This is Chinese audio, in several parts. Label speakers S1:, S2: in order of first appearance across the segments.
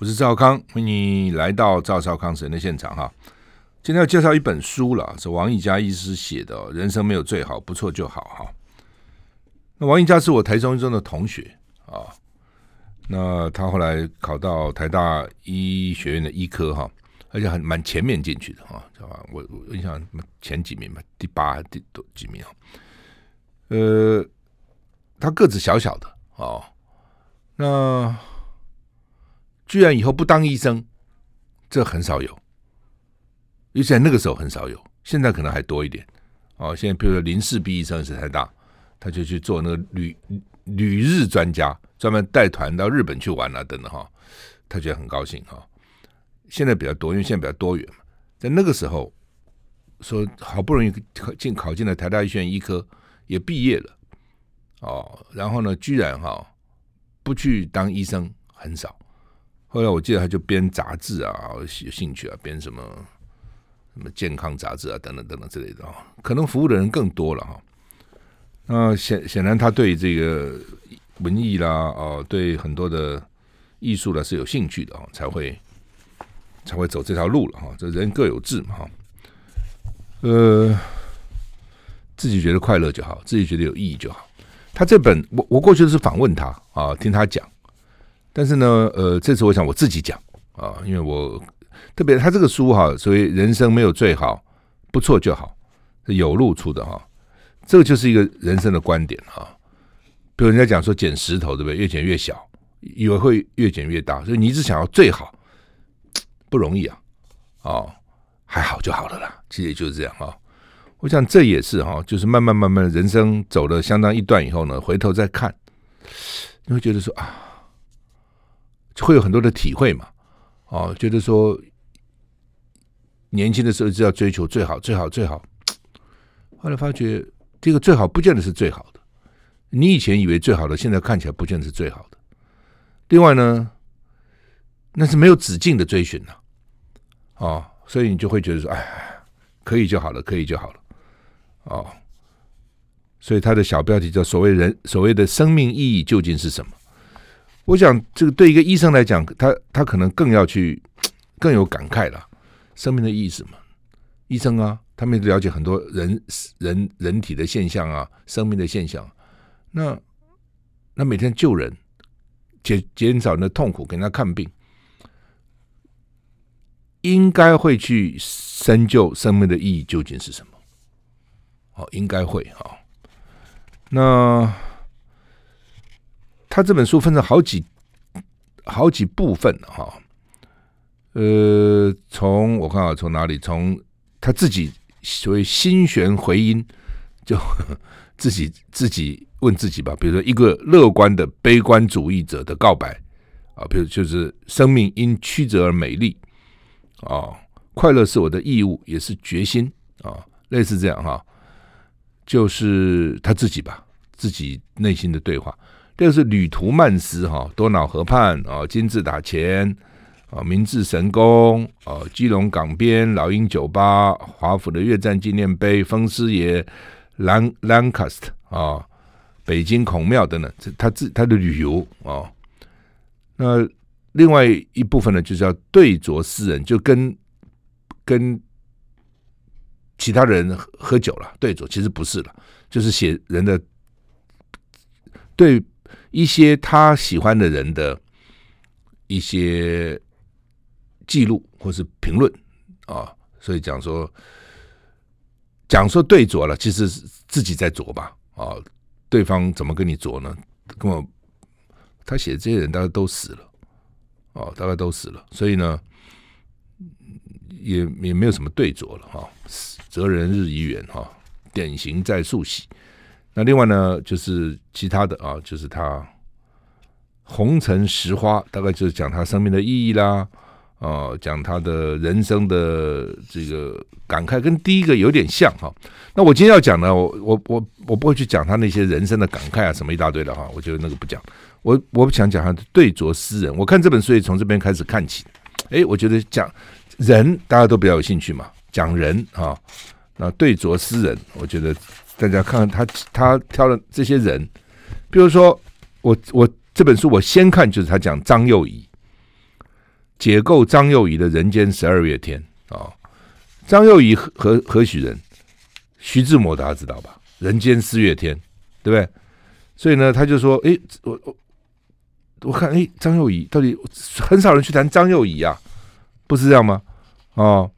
S1: 我是赵康，欢迎你来到赵少康神的现场哈。今天要介绍一本书了，是王毅佳医师写的，《人生没有最好，不错就好》哈。那王毅佳是我台中一中的同学啊，那他后来考到台大医学院的医科哈，而且很蛮前面进去的哈，知道吧？我我印象前几名吧，第八第多几名啊？呃，他个子小小的哦，那。居然以后不当医生，这很少有，因为在那个时候很少有，现在可能还多一点。哦，现在比如说林氏璧医生是台大，他就去做那个旅旅日专家，专门带团到日本去玩啊等等哈，他觉得很高兴哈。现在比较多，因为现在比较多元嘛。在那个时候，说好不容易考进考进了台大医学院医科，也毕业了哦，然后呢，居然哈不去当医生很少。后来我记得他就编杂志啊，有兴趣啊，编什么什么健康杂志啊，等等等等之类的啊，可能服务的人更多了哈。那显显然他对这个文艺啦，哦，对很多的艺术呢是有兴趣的啊，才会才会走这条路了哈。这人各有志嘛哈。呃，自己觉得快乐就好，自己觉得有意义就好。他这本我我过去是访问他啊，听他讲。但是呢，呃，这次我想我自己讲啊，因为我特别他这个书哈，所谓人生没有最好，不错就好，是有路出的哈，这个就是一个人生的观点哈。比如人家讲说捡石头对不对？越捡越小，以为会越捡越大，所以你一直想要最好，不容易啊。哦，还好就好了啦，其实也就是这样哈。我想这也是哈，就是慢慢慢慢人生走了相当一段以后呢，回头再看，你会觉得说啊。会有很多的体会嘛，哦，觉得说年轻的时候就要追求最好、最好、最好，后来发觉这个最好不见得是最好的，你以前以为最好的，现在看起来不见得是最好的。另外呢，那是没有止境的追寻呐，哦，所以你就会觉得说，哎，可以就好了，可以就好了，哦，所以他的小标题叫“所谓人所谓的生命意义究竟是什么”。我想，这个对一个医生来讲，他他可能更要去更有感慨了。生命的意义是什么？医生啊，他们了解很多人人人体的现象啊，生命的现象。那那每天救人，减减少人的痛苦，给人家看病，应该会去深究生命的意义究竟是什么？哦，应该会哈。那。他这本书分成好几好几部分哈，呃，从我看啊，从哪里？从他自己所谓心弦回音，就 自己自己问自己吧。比如说，一个乐观的悲观主义者的告白啊，比如就是生命因曲折而美丽啊，快乐是我的义务，也是决心啊，类似这样哈，就是他自己吧，自己内心的对话。这个是旅途曼斯哈，多瑙河畔啊，金字塔前啊，明治神宫啊，基隆港边老鹰酒吧，华府的越战纪念碑，风师爷，兰兰卡斯特啊，北京孔庙等等，这他自他的旅游啊。那另外一部分呢，就叫对酌诗人，就跟跟其他人喝酒了，对酌其实不是了，就是写人的对。一些他喜欢的人的一些记录或是评论啊，所以讲说讲说对酌了，其实是自己在酌吧啊，对方怎么跟你酌呢？跟我他写的这些人大概都死了哦，大概都死了，所以呢也也没有什么对酌了哈，责人日已远哈，典型在速喜。那另外呢，就是其他的啊，就是他红尘实花，大概就是讲他生命的意义啦，啊，讲他的人生的这个感慨，跟第一个有点像哈。那我今天要讲呢，我我我我不会去讲他那些人生的感慨啊，什么一大堆的哈，我觉得那个不讲。我我不想讲他的对酌诗人，我看这本书也从这边开始看起。哎，我觉得讲人大家都比较有兴趣嘛，讲人啊，那对酌诗人，我觉得。大家看看他，他挑的这些人，比如说我我这本书我先看就是他讲张幼仪，解构张幼仪的人间十二月天啊。张幼仪何何许人？徐志摩大家知道吧？人间四月天，对不对？所以呢，他就说：“哎，我我我看，哎，张幼仪到底很少人去谈张幼仪啊，不是这样吗？哦，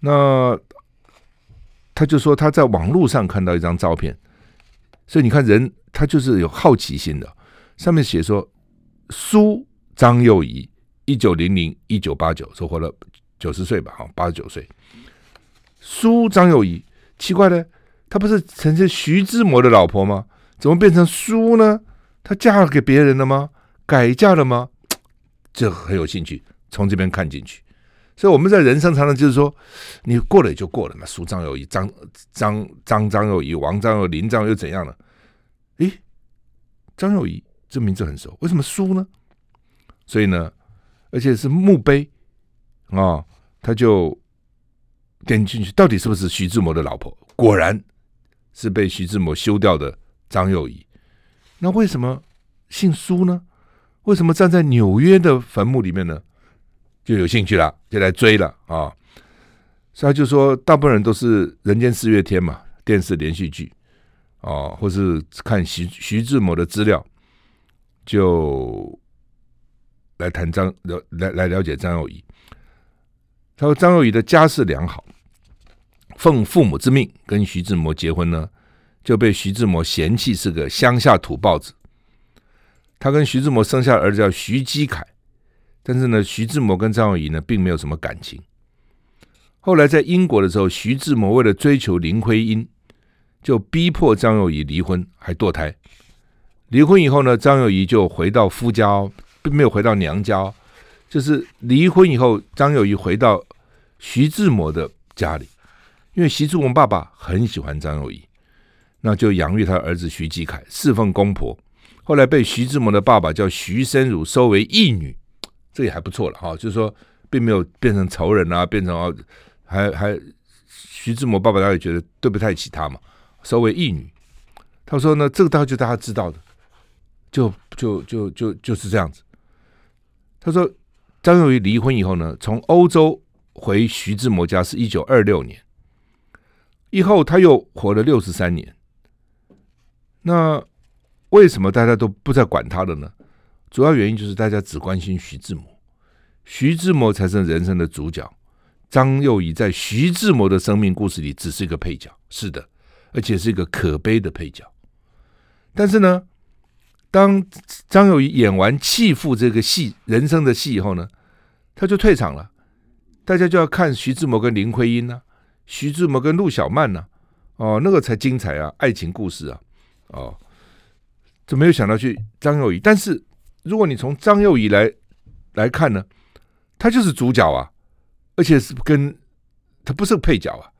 S1: 那他就说他在网络上看到一张照片，所以你看人他就是有好奇心的。上面写说苏张幼仪，一九零零一九八九，说活了九十岁吧，哈，八十九岁。苏张幼仪，奇怪呢，她不是曾经徐志摩的老婆吗？”怎么变成苏呢？她嫁给别人了吗？改嫁了吗？这很有兴趣，从这边看进去。所以我们在人生常常就是说，你过了也就过了嘛。苏张幼仪，张张张张幼仪，王张幼，林张又怎样了？诶，张幼仪这名字很熟，为什么苏呢？所以呢，而且是墓碑啊、他就点进去，到底是不是徐志摩的老婆？果然是被徐志摩休掉的。张幼仪，那为什么姓苏呢？为什么站在纽约的坟墓里面呢？就有兴趣了，就来追了啊！所以他就说，大部分人都是《人间四月天》嘛，电视连续剧啊，或是看徐徐志摩的资料，就来谈张了来来了解张幼仪。他说，张幼仪的家世良好，奉父母之命跟徐志摩结婚呢。就被徐志摩嫌弃是个乡下土包子。他跟徐志摩生下儿子叫徐基凯，但是呢，徐志摩跟张幼仪呢并没有什么感情。后来在英国的时候，徐志摩为了追求林徽因，就逼迫张幼仪离婚，还堕胎。离婚以后呢，张幼仪就回到夫家，并没有回到娘家，就是离婚以后，张幼仪回到徐志摩的家里，因为徐志摩爸爸很喜欢张幼仪。那就养育他儿子徐继凯，侍奉公婆。后来被徐志摩的爸爸叫徐申如收为义女，这也还不错了哈。就是说，并没有变成仇人啊，变成啊，还还徐志摩爸爸他也觉得对不太起他嘛，收为义女。他说呢，这个大概就大家知道的，就就就就就是这样子。他说，张幼仪离婚以后呢，从欧洲回徐志摩家是一九二六年，以后他又活了六十三年。那为什么大家都不再管他了呢？主要原因就是大家只关心徐志摩，徐志摩才是人生的主角。张幼仪在徐志摩的生命故事里只是一个配角，是的，而且是一个可悲的配角。但是呢，当张幼仪演完弃妇这个戏，人生的戏以后呢，他就退场了，大家就要看徐志摩跟林徽因呢、徐志摩跟陆小曼呢、哦，那个才精彩啊，爱情故事啊。哦，就没有想到去张幼仪，但是如果你从张幼仪来来看呢，他就是主角啊，而且是跟他不是配角啊。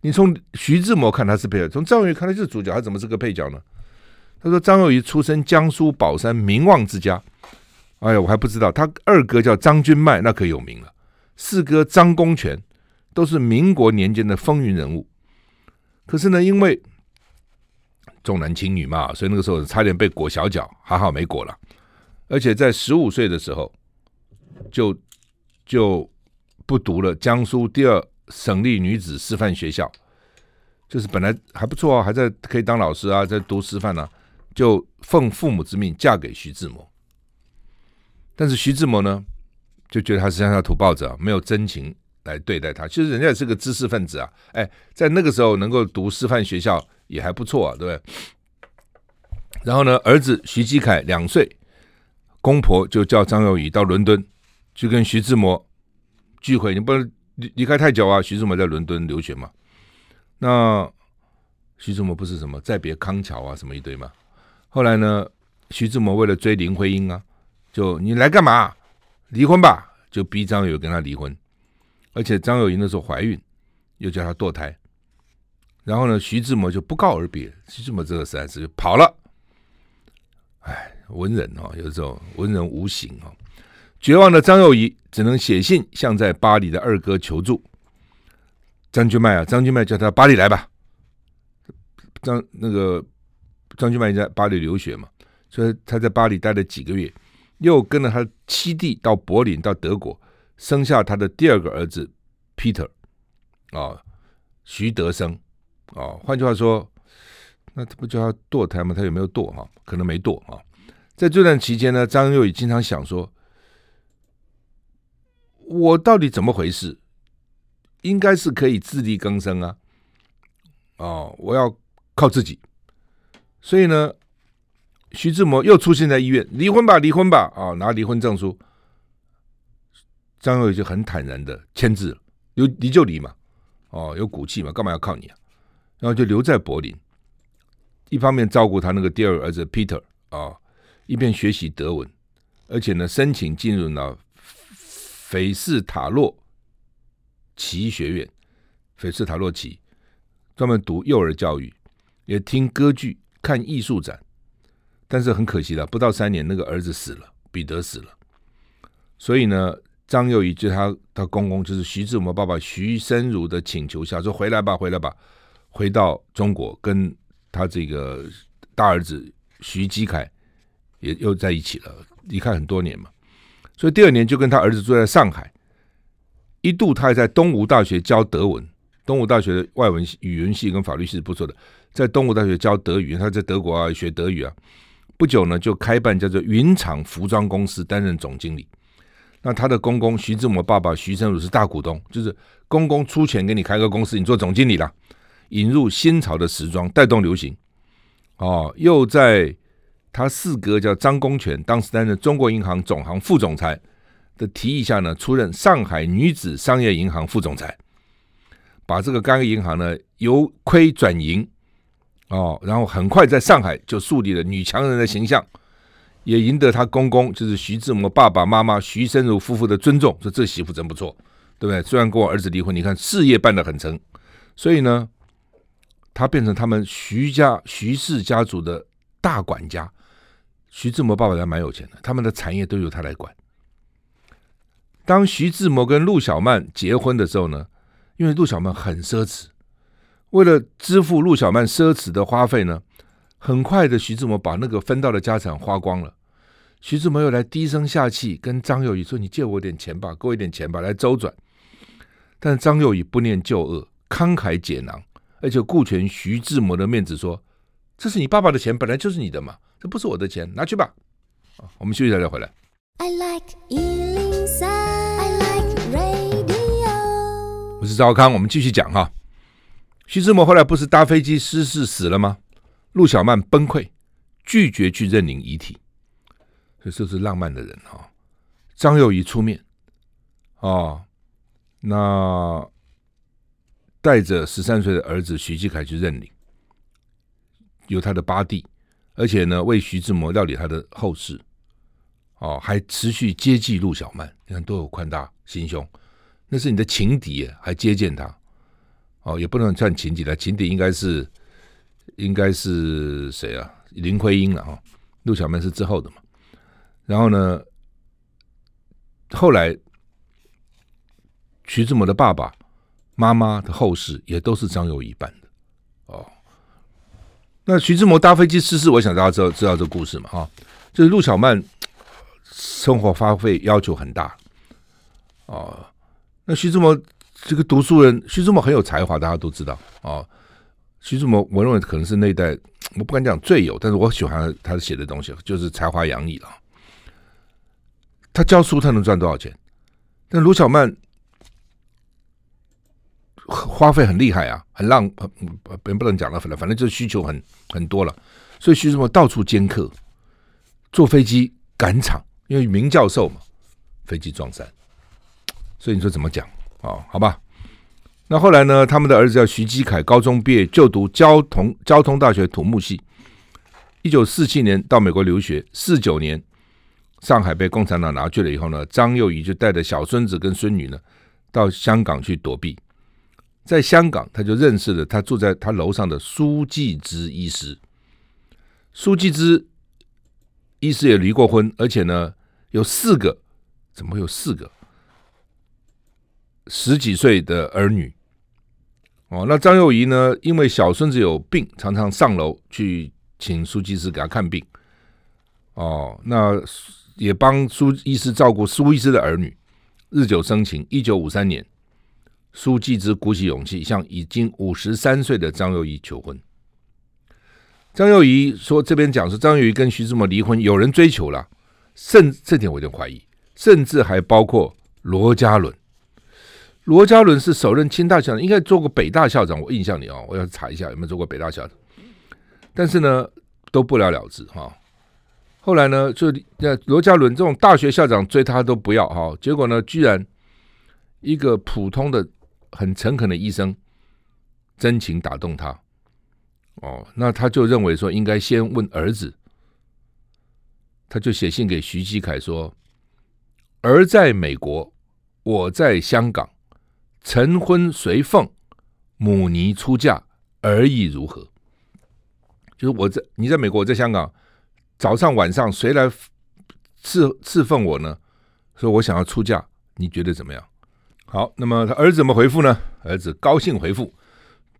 S1: 你从徐志摩看他是配角，从张幼仪看他就是主角，他怎么是个配角呢？他说张幼仪出身江苏宝山名望之家，哎呀，我还不知道，他二哥叫张君迈，那可有名了，四哥张公权都是民国年间的风云人物，可是呢，因为重男轻女嘛，所以那个时候差点被裹小脚，还好没裹了。而且在十五岁的时候，就就不读了江苏第二省立女子师范学校，就是本来还不错啊，还在可以当老师啊，在读师范呢、啊，就奉父母之命嫁给徐志摩。但是徐志摩呢，就觉得他是乡下土包子啊，没有真情来对待他。其实人家也是个知识分子啊，哎，在那个时候能够读师范学校。也还不错啊，对不对？然后呢，儿子徐继凯两岁，公婆就叫张幼仪到伦敦去跟徐志摩聚会。你不能离离开太久啊，徐志摩在伦敦留学嘛。那徐志摩不是什么再别康桥啊，什么一堆嘛。后来呢，徐志摩为了追林徽因啊，就你来干嘛？离婚吧，就逼张幼跟他离婚。而且张幼仪那时候怀孕，又叫他堕胎。然后呢，徐志摩就不告而别。徐志摩这个实在是跑了。哎，文人哦，有时候文人无形哦。绝望的张幼仪只能写信向在巴黎的二哥求助。张君迈啊，张君迈叫他巴黎来吧。张那个张君迈在巴黎留学嘛，所以他在巴黎待了几个月，又跟了他七弟到柏林，到德国，生下他的第二个儿子 Peter，啊、哦，徐德生，啊、哦，换句话说，那他不叫他堕胎吗？他有没有堕哈？可能没堕啊。在这段期间呢，张幼仪经常想说：“我到底怎么回事？应该是可以自力更生啊！哦，我要靠自己。”所以呢。徐志摩又出现在医院，离婚吧，离婚吧，啊、哦，拿离婚证书，张幼仪就很坦然的签字了，有离就离嘛，哦，有骨气嘛，干嘛要靠你啊？然后就留在柏林，一方面照顾他那个第二儿子 Peter 啊、哦，一边学习德文，而且呢，申请进入了斐斯塔洛奇学院，斐斯塔洛奇专门读幼儿教育，也听歌剧，看艺术展。但是很可惜的，不到三年，那个儿子死了，彼得死了。所以呢，张幼仪就他他公公，就是徐志摩爸爸徐申如的请求下，说回来吧，回来吧，回到中国，跟他这个大儿子徐基凯也又在一起了，离开很多年嘛。所以第二年就跟他儿子住在上海，一度他还在东吴大学教德文，东吴大学的外文系、语文系跟法律系是不错的，在东吴大学教德语，他在德国啊学德语啊。不久呢，就开办叫做云厂服装公司，担任总经理。那他的公公徐志摩爸爸徐申如是大股东，就是公公出钱给你开个公司，你做总经理了，引入新潮的时装，带动流行。哦，又在他四哥叫张公权，当时担任中国银行总行副总裁的提议下呢，出任上海女子商业银行副总裁，把这个该银行呢由亏转盈。哦，然后很快在上海就树立了女强人的形象，也赢得他公公就是徐志摩爸爸妈妈徐申如夫妇的尊重，说这媳妇真不错，对不对？虽然跟我儿子离婚，你看事业办得很成，所以呢，他变成他们徐家徐氏家族的大管家。徐志摩爸爸还蛮有钱的，他们的产业都由他来管。当徐志摩跟陆小曼结婚的时候呢，因为陆小曼很奢侈。为了支付陆小曼奢侈的花费呢，很快的徐志摩把那个分到的家产花光了。徐志摩又来低声下气跟张幼仪说：“你借我点钱吧，给我一点钱吧，来周转。”但张幼仪不念旧恶，慷慨解囊，而且顾全徐志摩的面子说：“这是你爸爸的钱，本来就是你的嘛，这不是我的钱，拿去吧。”啊我们休息一下再回来。I like 103, I like radio。我是赵康，我们继续讲哈。徐志摩后来不是搭飞机失事死了吗？陆小曼崩溃，拒绝去认领遗体，所以这是浪漫的人哈、哦。张幼仪出面，哦，那带着十三岁的儿子徐继凯去认领，有他的八弟，而且呢为徐志摩料理他的后事，哦，还持续接济陆小曼，你看多有宽大心胸，那是你的情敌，还接见他。哦，也不能算情敌了，情敌应该是应该是谁啊？林徽因了哈，陆小曼是之后的嘛。然后呢，后来徐志摩的爸爸妈妈的后事也都是张幼仪办的哦。那徐志摩搭飞机失事，我想大家知道知道这个故事嘛？哈，就是陆小曼生活花费要求很大哦。那徐志摩。这个读书人徐志摩很有才华，大家都知道啊、哦。徐志摩，我认为可能是那一代，我不敢讲最有，但是我喜欢他写的东西，就是才华洋溢了。他教书，他能赚多少钱？但卢小曼花费很厉害啊，很浪，别不能讲了，反正反正就是需求很很多了。所以徐志摩到处兼课，坐飞机赶场，因为名教授嘛，飞机撞山。所以你说怎么讲？哦，好吧，那后来呢？他们的儿子叫徐基凯，高中毕业就读交通交通大学土木系。一九四七年到美国留学，四九年上海被共产党拿去了以后呢，张幼仪就带着小孙子跟孙女呢到香港去躲避。在香港，他就认识了他住在他楼上的苏纪之医师。苏纪之医师也离过婚，而且呢有四个，怎么会有四个？十几岁的儿女，哦，那张幼仪呢？因为小孙子有病，常常上楼去请苏纪之给他看病。哦，那也帮苏医师照顾苏医师的儿女，日久生情。一九五三年，苏纪之鼓起勇气向已经五十三岁的张幼仪求婚。张幼仪说：“这边讲是张幼仪跟徐志摩离婚，有人追求了，甚这点我有点怀疑，甚至还包括罗家伦。罗家伦是首任清大校长，应该做过北大校长，我印象里啊，我要查一下有没有做过北大校长。但是呢，都不了了之哈。”后来呢，就那罗家伦这种大学校长追他都不要哈，结果呢，居然一个普通的、很诚恳的医生真情打动他，哦，那他就认为说应该先问儿子，他就写信给徐继凯说：“儿在美国，我在香港，晨昏随凤，母尼出嫁，儿意如何？”就是我在你在美国，我在香港。早上晚上谁来侍侍奉我呢？说我想要出嫁，你觉得怎么样？好，那么他儿子怎么回复呢？儿子高兴回复：“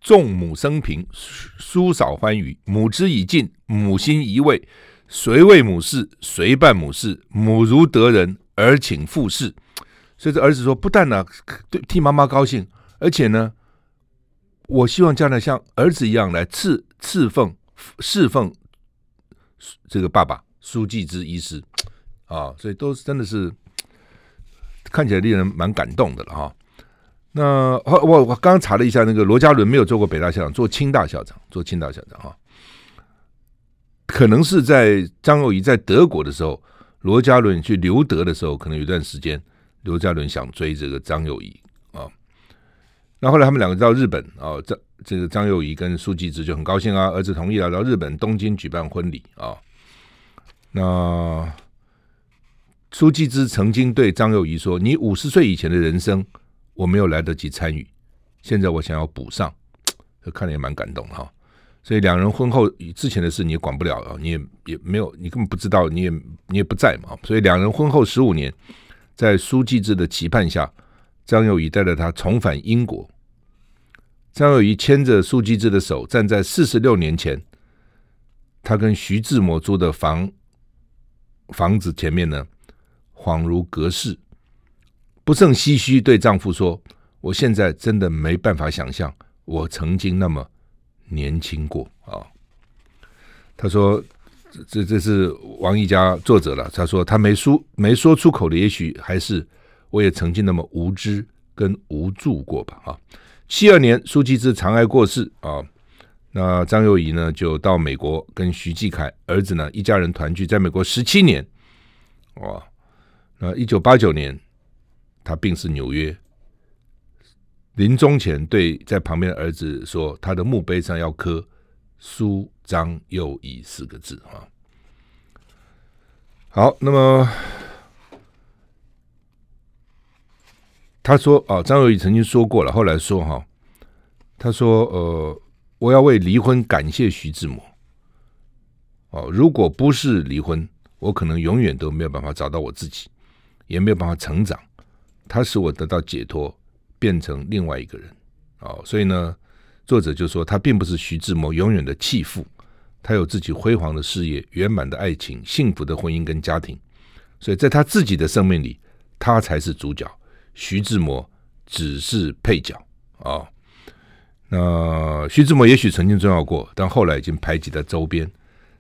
S1: 众母生平，叔嫂欢娱，母之以敬，母心一慰，谁为母事，谁办母事，母如得人，儿请复事。”所以这儿子说，不但呢对替妈妈高兴，而且呢，我希望将来像儿子一样来侍侍奉侍奉。这个爸爸书记之医师啊，所以都是真的是看起来令人蛮感动的了哈。那我我刚刚查了一下，那个罗家伦没有做过北大校长，做清大校长，做清大校长哈。可能是在张幼仪在德国的时候，罗家伦去留德的时候，可能有一段时间，罗家伦想追这个张幼仪啊。那后来他们两个到日本啊，这。这个张幼仪跟苏纪之就很高兴啊，儿子同意了，到日本东京举办婚礼啊。那苏纪之曾经对张幼仪说：“你五十岁以前的人生，我没有来得及参与，现在我想要补上。”这看了也蛮感动哈。所以两人婚后之前的事你也管不了啊，你也也没有，你根本不知道，你也你也不在嘛。所以两人婚后十五年，在苏纪之的期盼下，张幼仪带着他重返英国。张幼仪牵着苏纪之的手，站在四十六年前，他跟徐志摩租的房房子前面呢，恍如隔世，不胜唏嘘，对丈夫说：“我现在真的没办法想象，我曾经那么年轻过啊。”他说：“这这是王毅家作者了。”他说：“他没说没说出口的，也许还是我也曾经那么无知跟无助过吧。”啊。七二年，苏纪之肠癌过世啊，那张幼仪呢就到美国跟徐继凯儿子呢一家人团聚，在美国十七年，哇，那一九八九年他病逝纽约，临终前对在旁边的儿子说，他的墓碑上要刻苏张幼仪四个字啊。好，那么。他说：“哦，张幼仪曾经说过了，后来说哈，他说呃，我要为离婚感谢徐志摩。哦，如果不是离婚，我可能永远都没有办法找到我自己，也没有办法成长。他使我得到解脱，变成另外一个人。哦，所以呢，作者就说他并不是徐志摩永远的弃妇，他有自己辉煌的事业、圆满的爱情、幸福的婚姻跟家庭。所以在他自己的生命里，他才是主角。”徐志摩只是配角啊、哦，那徐志摩也许曾经重要过，但后来已经排挤在周边，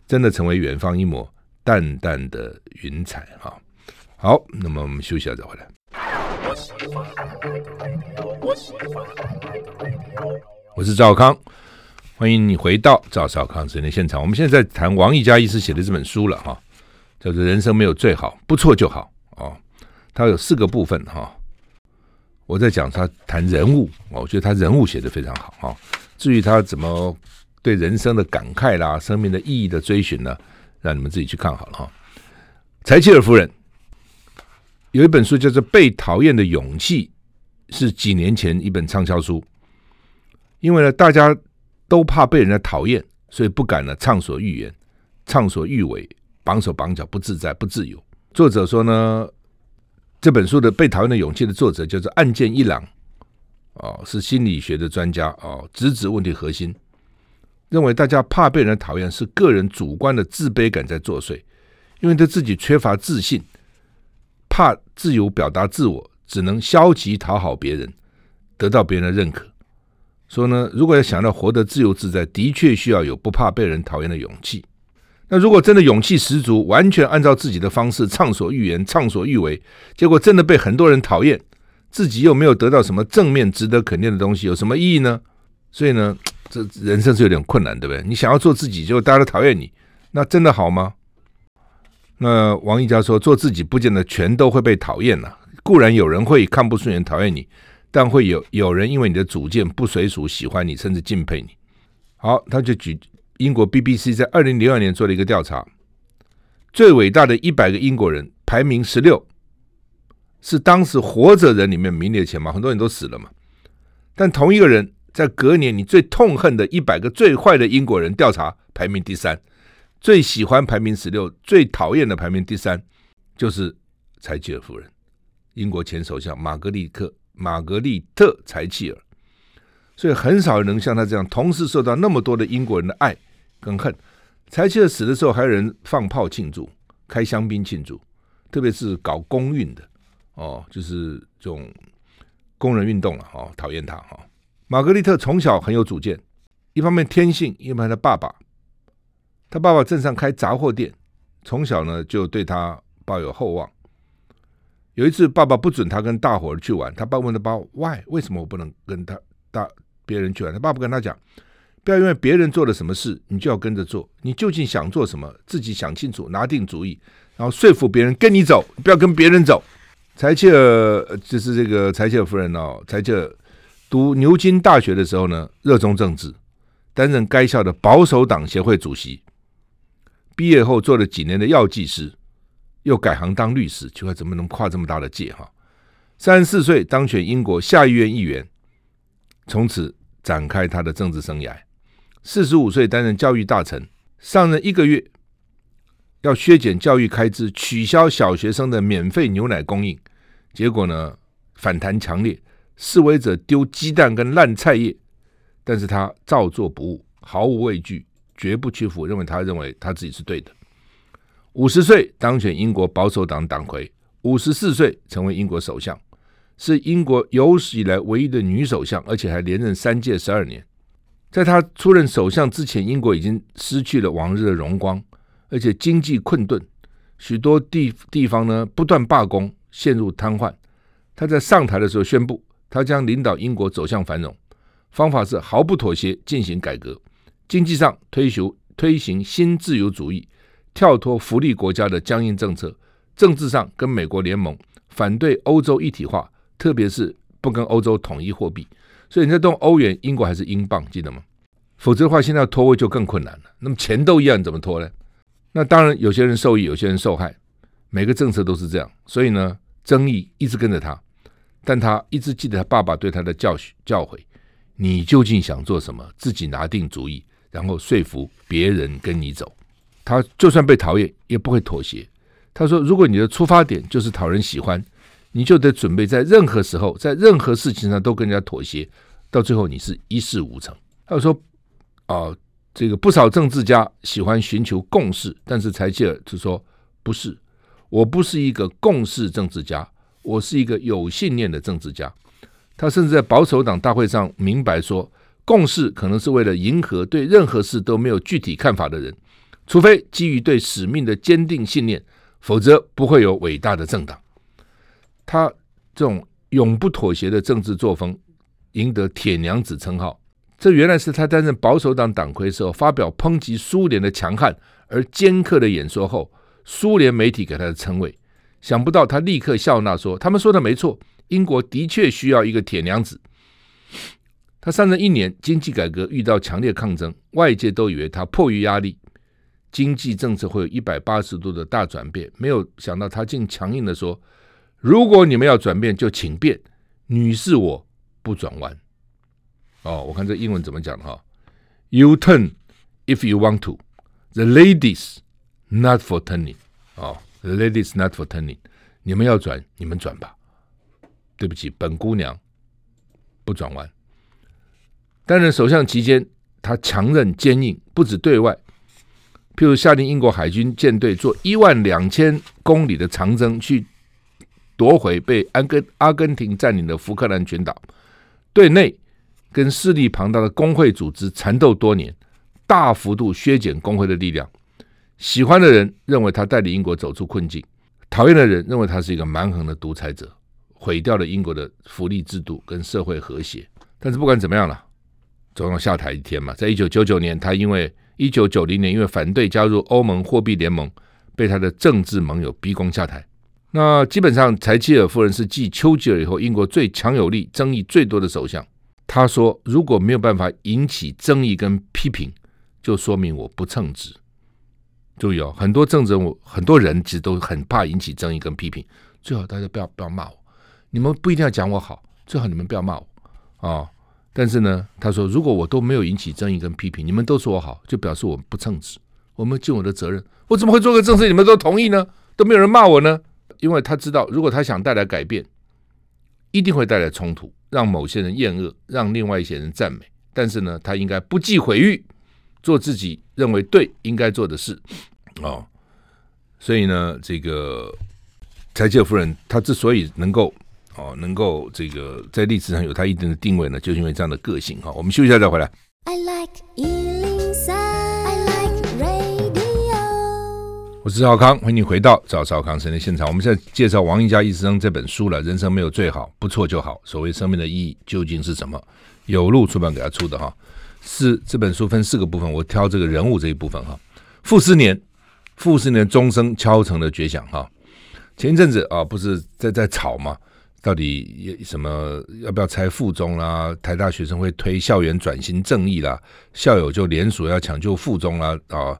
S1: 真的成为远方一抹淡淡的云彩哈、好，那么我们休息一下再回来。我是赵康，欢迎你回到赵少康时间的现场。我们现在在谈王毅家医师写的这本书了哈、叫做《人生没有最好，不错就好》哦，它有四个部分哈。我在讲他谈人物，我觉得他人物写的非常好哈。至于他怎么对人生的感慨啦、生命的意义的追寻呢，让你们自己去看好了哈。柴契尔夫人有一本书叫做《被讨厌的勇气》，是几年前一本畅销书。因为呢，大家都怕被人家讨厌，所以不敢呢畅所欲言、畅所欲为、绑手绑脚、不自在、不自由。作者说呢。这本书的《被讨厌的勇气》的作者叫做岸见一郎，哦，是心理学的专家哦，直指问题核心，认为大家怕被人讨厌是个人主观的自卑感在作祟，因为他自己缺乏自信，怕自由表达自我，只能消极讨好别人，得到别人的认可。说呢，如果要想要活得自由自在，的确需要有不怕被人讨厌的勇气。那如果真的勇气十足，完全按照自己的方式畅所欲言、畅所欲为，结果真的被很多人讨厌，自己又没有得到什么正面、值得肯定的东西，有什么意义呢？所以呢，这人生是有点困难，对不对？你想要做自己，结果大家都讨厌你，那真的好吗？那王毅家说，做自己不见得全都会被讨厌呐。固然有人会看不顺眼、讨厌你，但会有有人因为你的主见不随俗，喜欢你，甚至敬佩你。好，他就举。英国 BBC 在二零零二年做了一个调查，最伟大的一百个英国人排名十六，是当时活着人里面名列前茅，很多人都死了嘛。但同一个人在隔年，你最痛恨的一百个最坏的英国人调查排名第三，最喜欢排名十六，最讨厌的排名第三，就是柴契尔夫人，英国前首相玛格丽特玛格丽特柴契尔。所以很少能像他这样，同时受到那么多的英国人的爱。跟恨，柴契尔死的时候，还有人放炮庆祝，开香槟庆祝，特别是搞工运的哦，就是这种工人运动了哦，讨厌他哈、哦。玛格丽特从小很有主见，一方面天性，一方面他爸爸，他爸爸镇上开杂货店，从小呢就对他抱有厚望。有一次，爸爸不准他跟大伙儿去玩，他爸问他爸：“Why？为什么我不能跟他大别人去玩？”他爸爸跟他讲。不要因为别人做了什么事，你就要跟着做。你究竟想做什么？自己想清楚，拿定主意，然后说服别人跟你走，不要跟别人走。柴契尔就是这个柴契尔夫人哦。柴契尔读牛津大学的时候呢，热衷政治，担任该校的保守党协会主席。毕业后做了几年的药剂师，又改行当律师。奇怪，怎么能跨这么大的界哈？三十四岁当选英国下议院议员，从此展开他的政治生涯。四十五岁担任教育大臣，上任一个月要削减教育开支，取消小学生的免费牛奶供应，结果呢，反弹强烈，示威者丢鸡蛋跟烂菜叶，但是他照做不误，毫无畏惧，绝不屈服，认为他认为他自己是对的。五十岁当选英国保守党党魁，五十四岁成为英国首相，是英国有史以来唯一的女首相，而且还连任三届十二年。在他出任首相之前，英国已经失去了往日的荣光，而且经济困顿，许多地地方呢不断罢工，陷入瘫痪。他在上台的时候宣布，他将领导英国走向繁荣，方法是毫不妥协进行改革。经济上推行推行新自由主义，跳脱福利国家的僵硬政策；政治上跟美国联盟，反对欧洲一体化，特别是不跟欧洲统一货币。所以你在动欧元，英国还是英镑，记得吗？否则的话，现在要脱欧就更困难了。那么钱都一样，怎么脱呢？那当然，有些人受益，有些人受害。每个政策都是这样。所以呢，争议一直跟着他，但他一直记得他爸爸对他的教训教诲：你究竟想做什么？自己拿定主意，然后说服别人跟你走。他就算被讨厌，也不会妥协。他说：如果你的出发点就是讨人喜欢。你就得准备在任何时候，在任何事情上都跟人家妥协，到最后你是一事无成。他说：“啊、这个不少政治家喜欢寻求共识，但是柴契尔就说不是，我不是一个共识政治家，我是一个有信念的政治家。”他甚至在保守党大会上明白说，共识可能是为了迎合对任何事都没有具体看法的人，除非基于对使命的坚定信念，否则不会有伟大的政党。他这种永不妥协的政治作风，赢得“铁娘子”称号。这原来是他担任保守党党魁时候发表抨击苏联的强悍而尖刻的演说后，苏联媒体给他的称谓。想不到他立刻笑纳说：“他们说的没错，英国的确需要一个铁娘子。”他上任一年，经济改革遇到强烈抗争，外界都以为他迫于压力，经济政策会有一百八十度的大转变。没有想到他竟强硬地说。如果你们要转变，就请变。女士，我不转弯。哦，我看这英文怎么讲哈？You turn if you want to. The ladies not for turning. 哦，The ladies not for turning。你们要转，你们转吧。对不起，本姑娘不转弯。担任首相期间，他强韧坚硬，不止对外，譬如下令英国海军舰队做一万两千公里的长征，去夺回被安根阿根廷占领的福克兰群岛。对内跟势力庞大的工会组织缠斗多年，大幅度削减工会的力量。喜欢的人认为他带领英国走出困境，讨厌的人认为他是一个蛮横的独裁者，毁掉了英国的福利制度跟社会和谐。但是不管怎么样了，总要下台一天嘛。在一九九九年，他因为一九九零年，因为反对加入欧盟货币联盟，被他的政治盟友逼宫下台。那基本上，柴契尔夫人是继丘吉尔以后，英国最强有力、争议最多的首相。他说：“如果没有办法引起争议跟批评，就说明我不称职。”注意哦，很多政治人物、很多人其实都很怕引起争议跟批评。最好大家不要不要骂我，你们不一定要讲我好，最好你们不要骂我啊。但是呢，他说，如果我都没有引起争议跟批评，你们都说我好，就表示我不称职，我没有尽我的责任。我怎么会做个政策，你们都同意呢？都没有人骂我呢？因为他知道，如果他想带来改变，一定会带来冲突，让某些人厌恶，让另外一些人赞美。但是呢，他应该不计毁誉，做自己认为对应该做的事。哦，所以呢，这个柴契尔夫人她之所以能够。哦，能够这个在历史上有他一定的定位呢，就是因为这样的个性哈。我们休息一下再回来。I like 103, I like radio。我是赵康，欢迎你回到赵少康生的现场。我们现在介绍王一佳医生这本书了，《人生没有最好，不错就好。所谓生命的意义究竟是什么？》有路出版给他出的哈。是这本书分四个部分，我挑这个人物这一部分哈。傅斯年，傅斯年钟声敲成了绝响哈。前一阵子啊，不是在在吵吗？到底什么要不要拆附中啦？台大学生会推校园转型正义啦，校友就联署要抢救附中啦啊！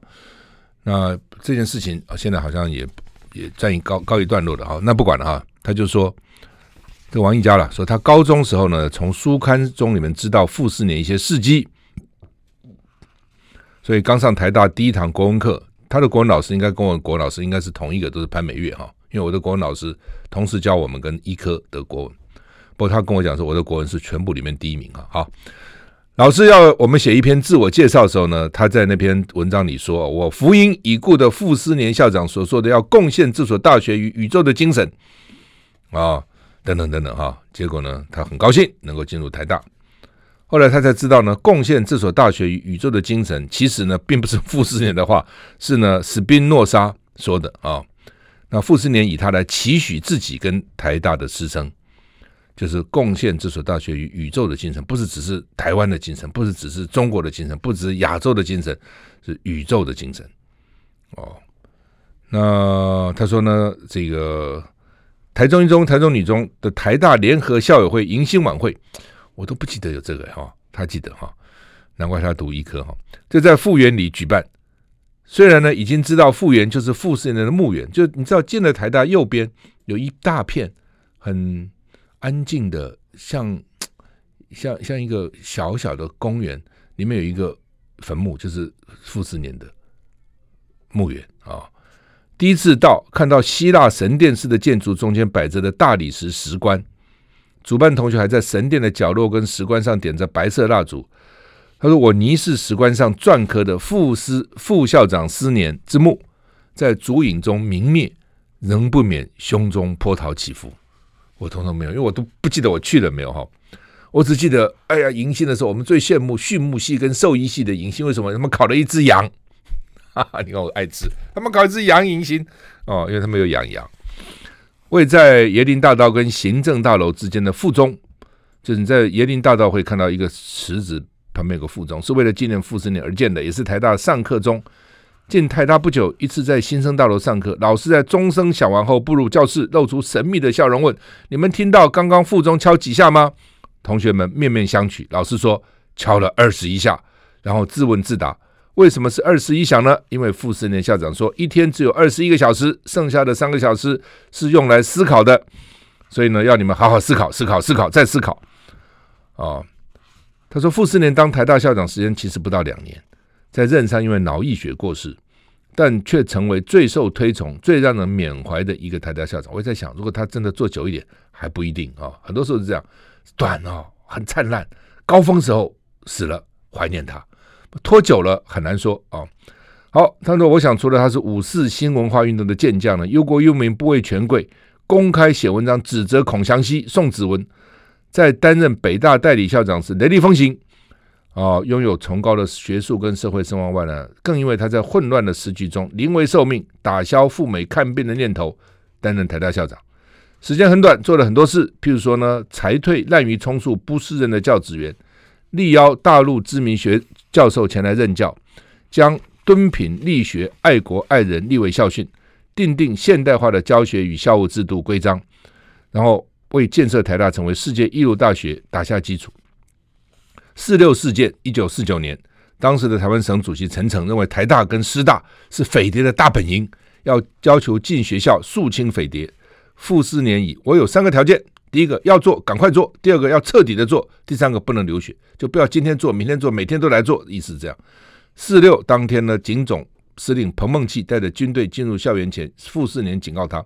S1: 那这件事情，现在好像也也暂一告告一段落了哈。那不管了哈，他就说这王益家了，说他高中时候呢，从书刊中里面知道傅斯年一些事迹，所以刚上台大第一堂国文课，他的国文老师应该跟我国文老师应该是同一个，都是潘美月哈。因为我的国文老师同时教我们跟医科的国文，不过他跟我讲说，我的国文是全部里面第一名啊。好，老师要我们写一篇自我介绍的时候呢，他在那篇文章里说：“我福音已故的傅斯年校长所说的要贡献这所大学与宇宙的精神啊，等等等等哈。”结果呢，他很高兴能够进入台大。后来他才知道呢，贡献这所大学与宇宙的精神，其实呢，并不是傅斯年的话，是呢，史宾诺莎说的啊。那傅斯年以他来期许自己跟台大的师生，就是贡献这所大学与宇宙的精神，不是只是台湾的精神，不是只是中国的精神，不只是亚洲的精神，是宇宙的精神。哦，那他说呢，这个台中一中、台中女中的台大联合校友会迎新晚会，我都不记得有这个哈，他记得哈，难怪他读医科哈，就在复原里举办。虽然呢，已经知道复原就是傅斯年的墓园，就你知道进了台大右边有一大片很安静的，像像像一个小小的公园，里面有一个坟墓，就是傅斯年的墓园啊。第一次到，看到希腊神殿式的建筑中间摆着的大理石石棺，主办同学还在神殿的角落跟石棺上点着白色蜡烛。他说：“我凝视石棺上篆刻的傅斯副校长思年之墓，在烛影中明灭，仍不免胸中波涛起伏。我通通没有，因为我都不记得我去了没有哈。我只记得，哎呀，迎新的时候，我们最羡慕畜牧系跟兽医系的迎新。为什么？他们烤了一只羊，哈哈，你看我爱吃，他们烤一只羊迎新哦，因为他们有养羊。位在椰林大道跟行政大楼之间的附中，就是你在椰林大道会看到一个池子。”旁边有个附中，是为了纪念傅斯年而建的，也是台大上课中。进台大不久，一次在新生大楼上课，老师在钟声响完后步入教室，露出神秘的笑容，问：“你们听到刚刚附中敲几下吗？”同学们面面相觑。老师说：“敲了二十一下。”然后自问自答：“为什么是二十一响呢？”因为傅斯年校长说：“一天只有二十一个小时，剩下的三个小时是用来思考的，所以呢，要你们好好思考，思考，思考，再思考。”啊。他说：“傅斯年当台大校长时间其实不到两年，在任上因为脑溢血过世，但却成为最受推崇、最让人缅怀的一个台大校长。我也在想，如果他真的做久一点，还不一定啊。很多时候是这样，短哦，很灿烂，高峰时候死了，怀念他；拖久了很难说啊。好，他说：“我想，除了他是五四新文化运动的健将呢，忧国忧民，不畏权贵，公开写文章指责孔祥熙、宋子文，在担任北大代理校长时雷厉风行，啊，拥有崇高的学术跟社会声望外呢，更因为他在混乱的时局中临危受命，打消赴美看病的念头，担任台大校长。时间很短，做了很多事，譬如说呢，裁退滥竽充数、不适任的教职员，力邀大陆知名学教授前来任教，将。”敦品力学、爱国爱人立为校训，订定现代化的教学与校务制度规章，然后为建设台大成为世界一流大学打下基础。四六事件，一九四九年，当时的台湾省主席陈诚认为台大跟师大是匪谍的大本营，要要求进学校肃清匪谍。傅斯年以我有三个条件：第一个要做，赶快做；第二个要彻底的做；第三个不能流血，就不要今天做，明天做，每天都来做，意思是这样。四六当天呢，警总司令彭孟缉带着军队进入校园前，傅斯年警告他：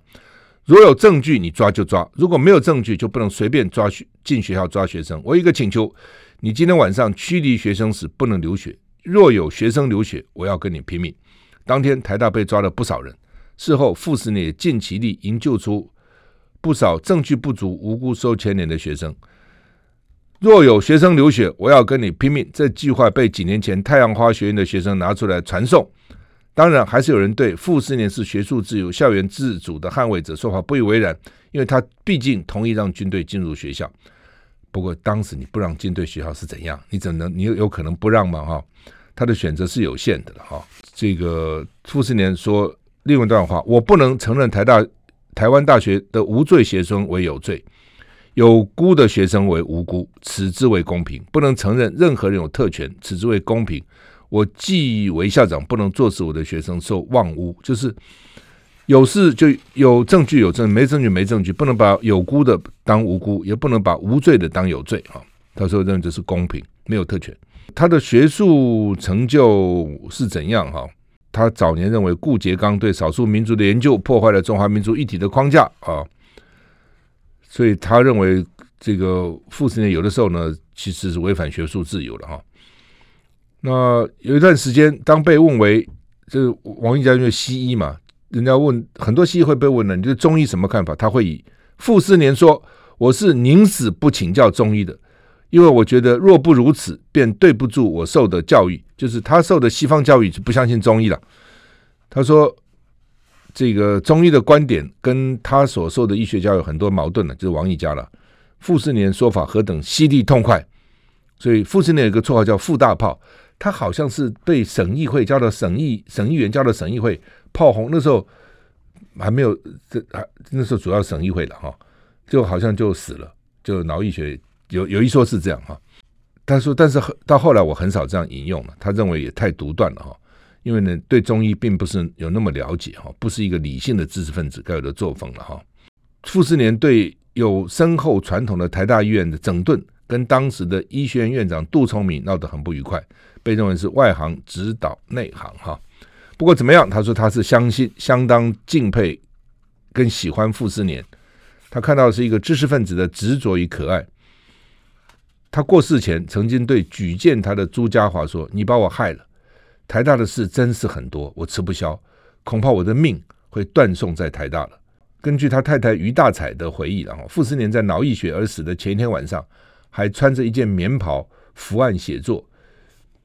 S1: 如有证据，你抓就抓；如果没有证据，就不能随便抓学进学校抓学生。我一个请求，你今天晚上驱离学生时不能流血，若有学生流血，我要跟你拼命。当天台大被抓了不少人，事后傅斯也尽其力营救出不少证据不足、无辜受牵连的学生。若有学生流血，我要跟你拼命。这句话被几年前太阳花学院的学生拿出来传颂。当然，还是有人对傅斯年是学术自由、校园自主的捍卫者说法不以为然，因为他毕竟同意让军队进入学校。不过当时你不让军队学校是怎样？你怎能？你有可能不让吗？哈，他的选择是有限的哈。这个傅斯年说另外一段话：我不能承认台大、台湾大学的无罪学生为有罪。有辜的学生为无辜，此之为公平；不能承认任何人有特权，此之为公平。我既为校长，不能坐视我的学生受妄污。就是有事就有证据有证，没证据没证据，不能把有辜的当无辜，也不能把无罪的当有罪。哈，他说认为这是公平，没有特权。他的学术成就是怎样？哈，他早年认为顾颉刚对少数民族的研究破坏了中华民族一体的框架啊。所以他认为这个傅斯年有的时候呢，其实是违反学术自由的哈。那有一段时间，当被问为这个王毅家因为西医嘛，人家问很多西医会被问了，你对中医什么看法？他会以傅斯年说：“我是宁死不请教中医的，因为我觉得若不如此，便对不住我受的教育，就是他受的西方教育就不相信中医了。”他说。这个中医的观点跟他所受的医学教育很多矛盾的，就是王毅家了。傅斯年说法何等犀利痛快，所以傅斯年有个绰号叫“傅大炮”，他好像是被省议会叫到省议省议员叫到省议会炮轰，那时候还没有这还那时候主要省议会了哈，就好像就死了，就脑溢血，有有一说是这样哈。他说，但是到后来我很少这样引用了，他认为也太独断了哈。因为呢，对中医并不是有那么了解哈，不是一个理性的知识分子该有的作风了哈。傅斯年对有深厚传统的台大医院的整顿，跟当时的医学院院长杜聪明闹得很不愉快，被认为是外行指导内行哈。不过怎么样，他说他是相信、相当敬佩跟喜欢傅斯年，他看到的是一个知识分子的执着与可爱。他过世前曾经对举荐他的朱家华说：“你把我害了。”台大的事真是很多，我吃不消，恐怕我的命会断送在台大了。根据他太太于大彩的回忆，然后傅斯年在脑溢血而死的前一天晚上，还穿着一件棉袍伏案写作。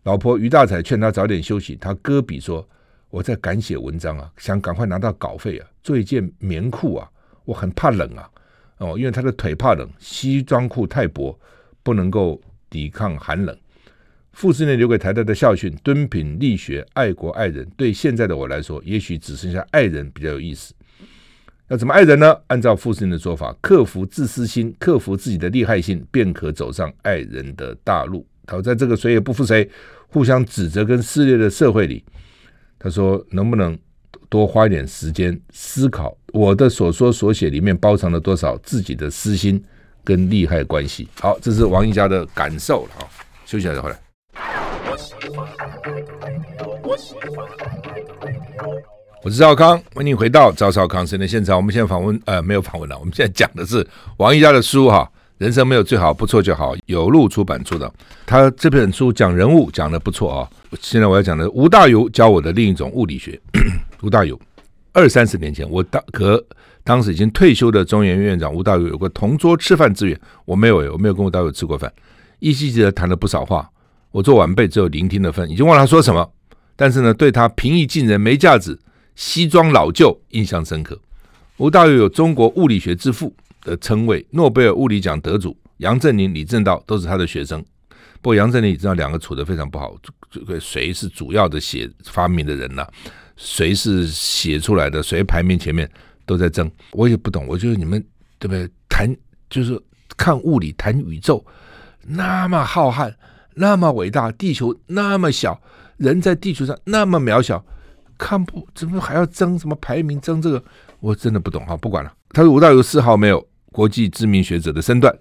S1: 老婆于大才劝他早点休息，他搁笔说：“我在赶写文章啊，想赶快拿到稿费啊，做一件棉裤啊，我很怕冷啊。哦，因为他的腿怕冷，西装裤太薄，不能够抵抗寒冷。”傅斯年留给台大的校训：敦品力学，爱国爱人。对现在的我来说，也许只剩下爱人比较有意思。要怎么爱人呢？按照傅斯年的说法，克服自私心，克服自己的利害心，便可走上爱人的大路。好，在这个谁也不服谁、互相指责跟撕裂的社会里，他说：能不能多花一点时间思考我的所说所写里面包藏了多少自己的私心跟利害关系？好，这是王一家的感受。好，休息一下再回来。我是赵康，欢迎回到赵少康生的现场。我们现在访问，呃，没有访问了。我们现在讲的是王一家的书哈，人生没有最好，不错就好，有路出版出的。他这本书讲人物讲得不错啊，现在我要讲的吴大猷教我的另一种物理学。吴大猷二三十年前，我当和当时已经退休的中研院院长吴大猷有个同桌吃饭之缘，我没有，我没有跟吴大猷吃过饭，依稀记得谈了不少话。我做晚辈只有聆听的份，已经忘了他说什么，但是呢，对他平易近人、没架子、西装老旧印象深刻。吴大猷有中国物理学之父的称谓，诺贝尔物理奖得主杨振宁、李政道都是他的学生。不过杨振宁，你知道两个处得非常不好，这个谁是主要的写发明的人呢、谁是写出来的？谁排名前面都在争。我也不懂，我觉得你们对不对？谈就是看物理，谈宇宙那么浩瀚，那么伟大，地球那么小，人在地球上那么渺小，看不怎么还要争什么排名？争这个我真的不懂哈，不管了。他说吴大猷丝毫没有国际知名学者的身段，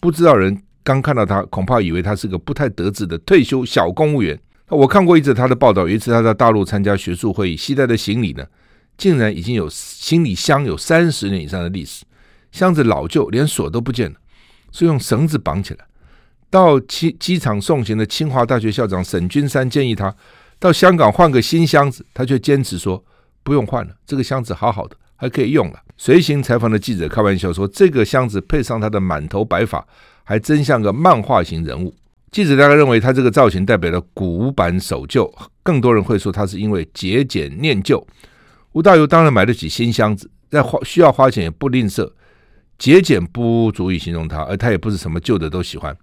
S1: 不知道人。刚看到他，恐怕以为他是个不太得志的退休小公务员。我看过一则他的报道，有一次他在大陆参加学术会议，携带的行李呢，竟然已经有行李箱有三十年以上的历史，箱子老旧，连锁都不见了，是用绳子绑起来。到机机场送行的清华大学校长沈君山建议他到香港换个新箱子，他却坚持说不用换了，这个箱子好好的，还可以用了。随行采访的记者开玩笑说，这个箱子配上他的满头白发。还真像个漫画型人物。记者大概认为他这个造型代表了古板守旧，更多人会说他是因为节俭念旧。吴大猷当然买得起新箱子，在花需要花钱也不吝啬。节俭不足以形容他，而他也不是什么旧的都喜欢。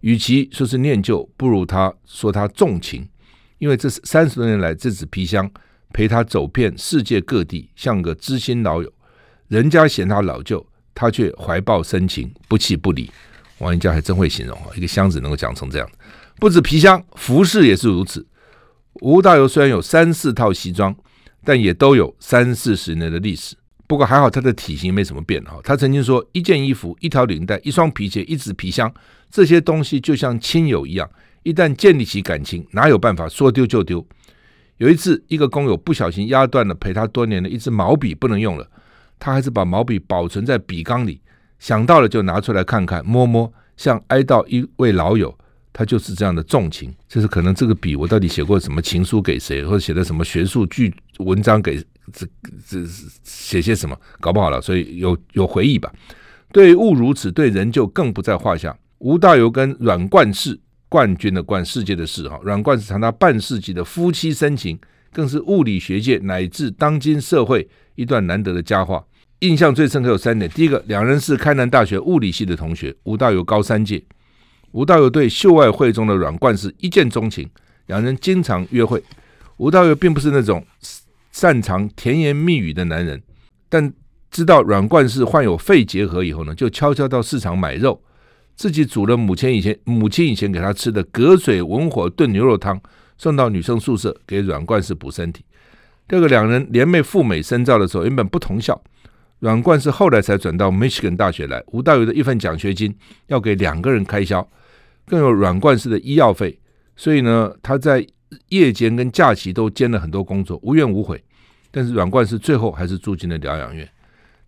S1: 与其说是念旧，不如他说他重情，因为这三十多年来这只皮箱陪他走遍世界各地，像个知心老友。人家嫌他老旧，他却怀抱深情，不弃不离。王一家还真会形容啊，一个箱子能够讲成这样，不止皮箱，服饰也是如此。吴大猷虽然有三四套西装，但也都有三四十年的历史。不过还好，他的体型没什么变哈。他曾经说，一件衣服、一条领带、一双皮鞋、一只皮箱，这些东西就像亲友一样，一旦建立起感情，哪有办法说丢就丢？有一次，一个工友不小心压断了陪他多年的一支毛笔，不能用了，他还是把毛笔保存在笔缸里。想到了就拿出来看看摸摸，像哀悼一位老友，他就是这样的重情。就是可能这个笔我到底写过什么情书给谁，或者写的什么学术剧文章给这这写些什么，搞不好了，所以有有回忆吧。对物如此，对人就更不在话下。吴大猷跟阮冠世冠军的冠世界的世哈，阮冠是长达半世纪的夫妻深情，更是物理学界乃至当今社会一段难得的佳话。印象最深刻有三点：第一个，两人是开南大学物理系的同学，吴大猷高三届，吴大猷对秀外慧中的阮冠世一见钟情，两人经常约会。吴大猷并不是那种擅长甜言蜜语的男人，但知道阮冠世患有肺结核以后呢，就悄悄到市场买肉，自己煮了母亲以前母亲以前给他吃的隔水文火炖牛肉汤，送到女生宿舍给阮冠世补身体。第二个，两人联袂赴美深造的时候，原本不同校。阮冠世后来才转到 Michigan 大学来，吴大猷的一份奖学金要给两个人开销，更有阮冠世的医药费，所以呢，他在夜间跟假期都兼了很多工作，无怨无悔。但是阮冠世最后还是住进了疗养院。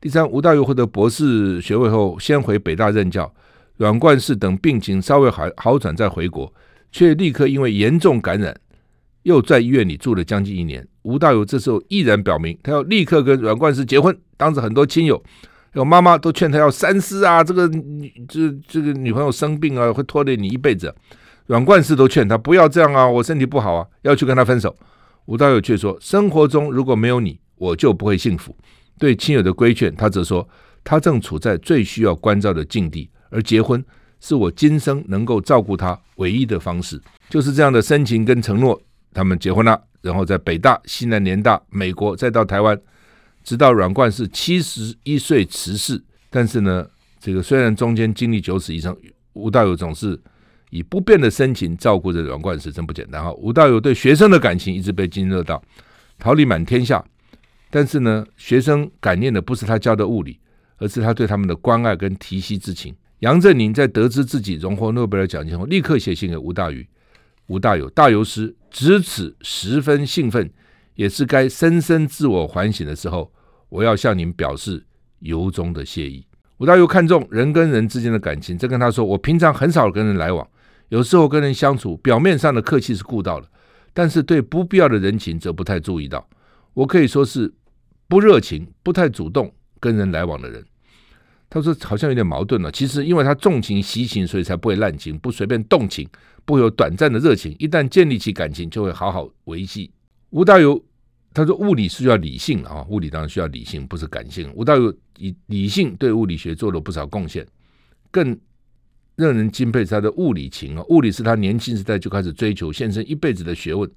S1: 第三，吴大猷获得博士学位后，先回北大任教，阮冠世等病情稍微好好转再回国，却立刻因为严重感染，又在医院里住了将近一年。吴大猷这时候毅然表明，他要立刻跟阮冠世结婚。当着很多亲友，有妈妈都劝他要三思啊！这个女这这个女朋友生病啊，会拖累你一辈子。阮冠世都劝他不要这样啊，我身体不好啊，要去跟他分手。吴大猷却说：生活中如果没有你，我就不会幸福。对亲友的规劝，他则说：他正处在最需要关照的境地，而结婚是我今生能够照顾他唯一的方式。就是这样的深情跟承诺。他们结婚了，然后在北大、西南联大、美国，再到台湾，直到阮冠世七十一岁辞世。但是呢，这个虽然中间经历九死一生，吴大猷总是以不变的深情照顾着阮冠世，真不简单哈。吴大猷对学生的感情一直被津津乐道，桃李满天下。但是呢，学生感念的不是他教的物理，而是他对他们的关爱跟提携之情。杨振宁在得知自己荣获诺贝尔奖金后，立刻写信给吴大宇。吴大猷，大猷师，值此十分兴奋，也是该深深自我反省的时候。我要向您表示由衷的谢意。吴大猷看重人跟人之间的感情，这跟他说：“我平常很少跟人来往，有时候跟人相处，表面上的客气是顾到了，但是对不必要的人情则不太注意到。我可以说是不热情、不太主动跟人来往的人。他说好像有点矛盾了。其实因为他重情惜情，所以才不会滥情，不随便动情，不会有短暂的热情。一旦建立起感情，就会好好维系。吴大猷他说物理需要理性啊，物理当然需要理性，不是感性。吴大猷以理性对物理学做了不少贡献，更让人敬佩是他的物理情啊。物理是他年轻时代就开始追求，献身一辈子的学问。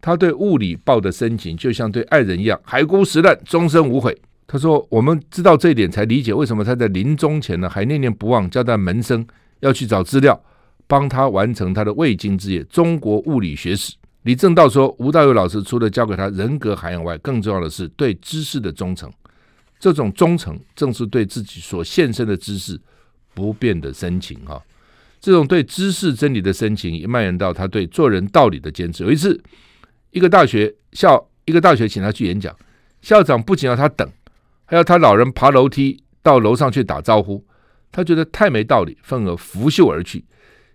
S1: 他对物理抱的深情，就像对爱人一样，海枯石烂，终身无悔。他说：“我们知道这一点，才理解为什么他在临终前呢，还念念不忘交代门生要去找资料，帮他完成他的未竟之业——中国物理学史。”李政道说：“吴大猷老师除了教给他人格涵养外，更重要的是对知识的忠诚。这种忠诚，正是对自己所献身的知识不变的深情。哈，这种对知识真理的深情，也蔓延到他对做人道理的坚持。有一次，一个大学校，一个大学请他去演讲，校长不仅要他等。”还要他老人爬楼梯到楼上去打招呼，他觉得太没道理，愤而拂袖而去。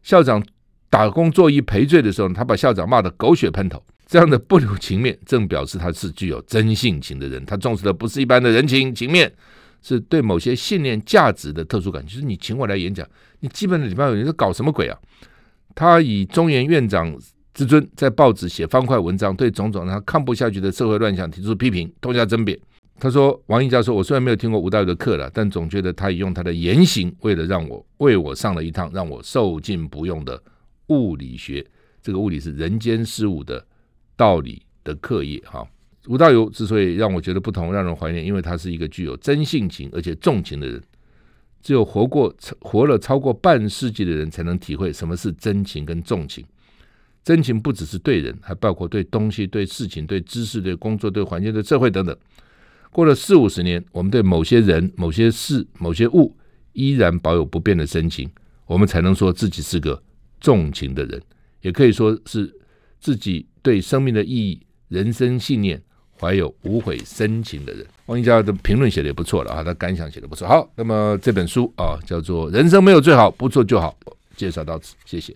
S1: 校长打工作揖赔罪的时候，他把校长骂得狗血喷头。这样的不留情面，正表示他是具有真性情的人。他重视的不是一般的人情情面，是对某些信念价值的特殊感。就是你请我来演讲，你基本的礼貌，你是搞什么鬼啊？他以中研院长之尊，在报纸写方块文章，对种种让他看不下去的社会乱象提出批评，多加争辩。他说：“王毅教授，我虽然没有听过吴大猷的课了，但总觉得他已用他的言行，为了让我为我上了一堂让我受尽不用的物理学。这个物理是人间事物的道理的课业。哈，吴大猷之所以让我觉得不同，让人怀念，因为他是一个具有真性情而且重情的人。只有活过活了超过半世纪的人，才能体会什么是真情跟重情。真情不只是对人，还包括对东西、对事情、对知识、对工作、对环境、对社会等等。”过了四五十年，我们对某些人、某些事、某些物依然保有不变的深情，我们才能说自己是个重情的人，也可以说是自己对生命的意义、人生信念怀有无悔深情的人。王一佳的评论写的也不错了啊，他感想写的不错。好，那么这本书啊，叫做《人生没有最好，不错就好》，介绍到此，谢谢。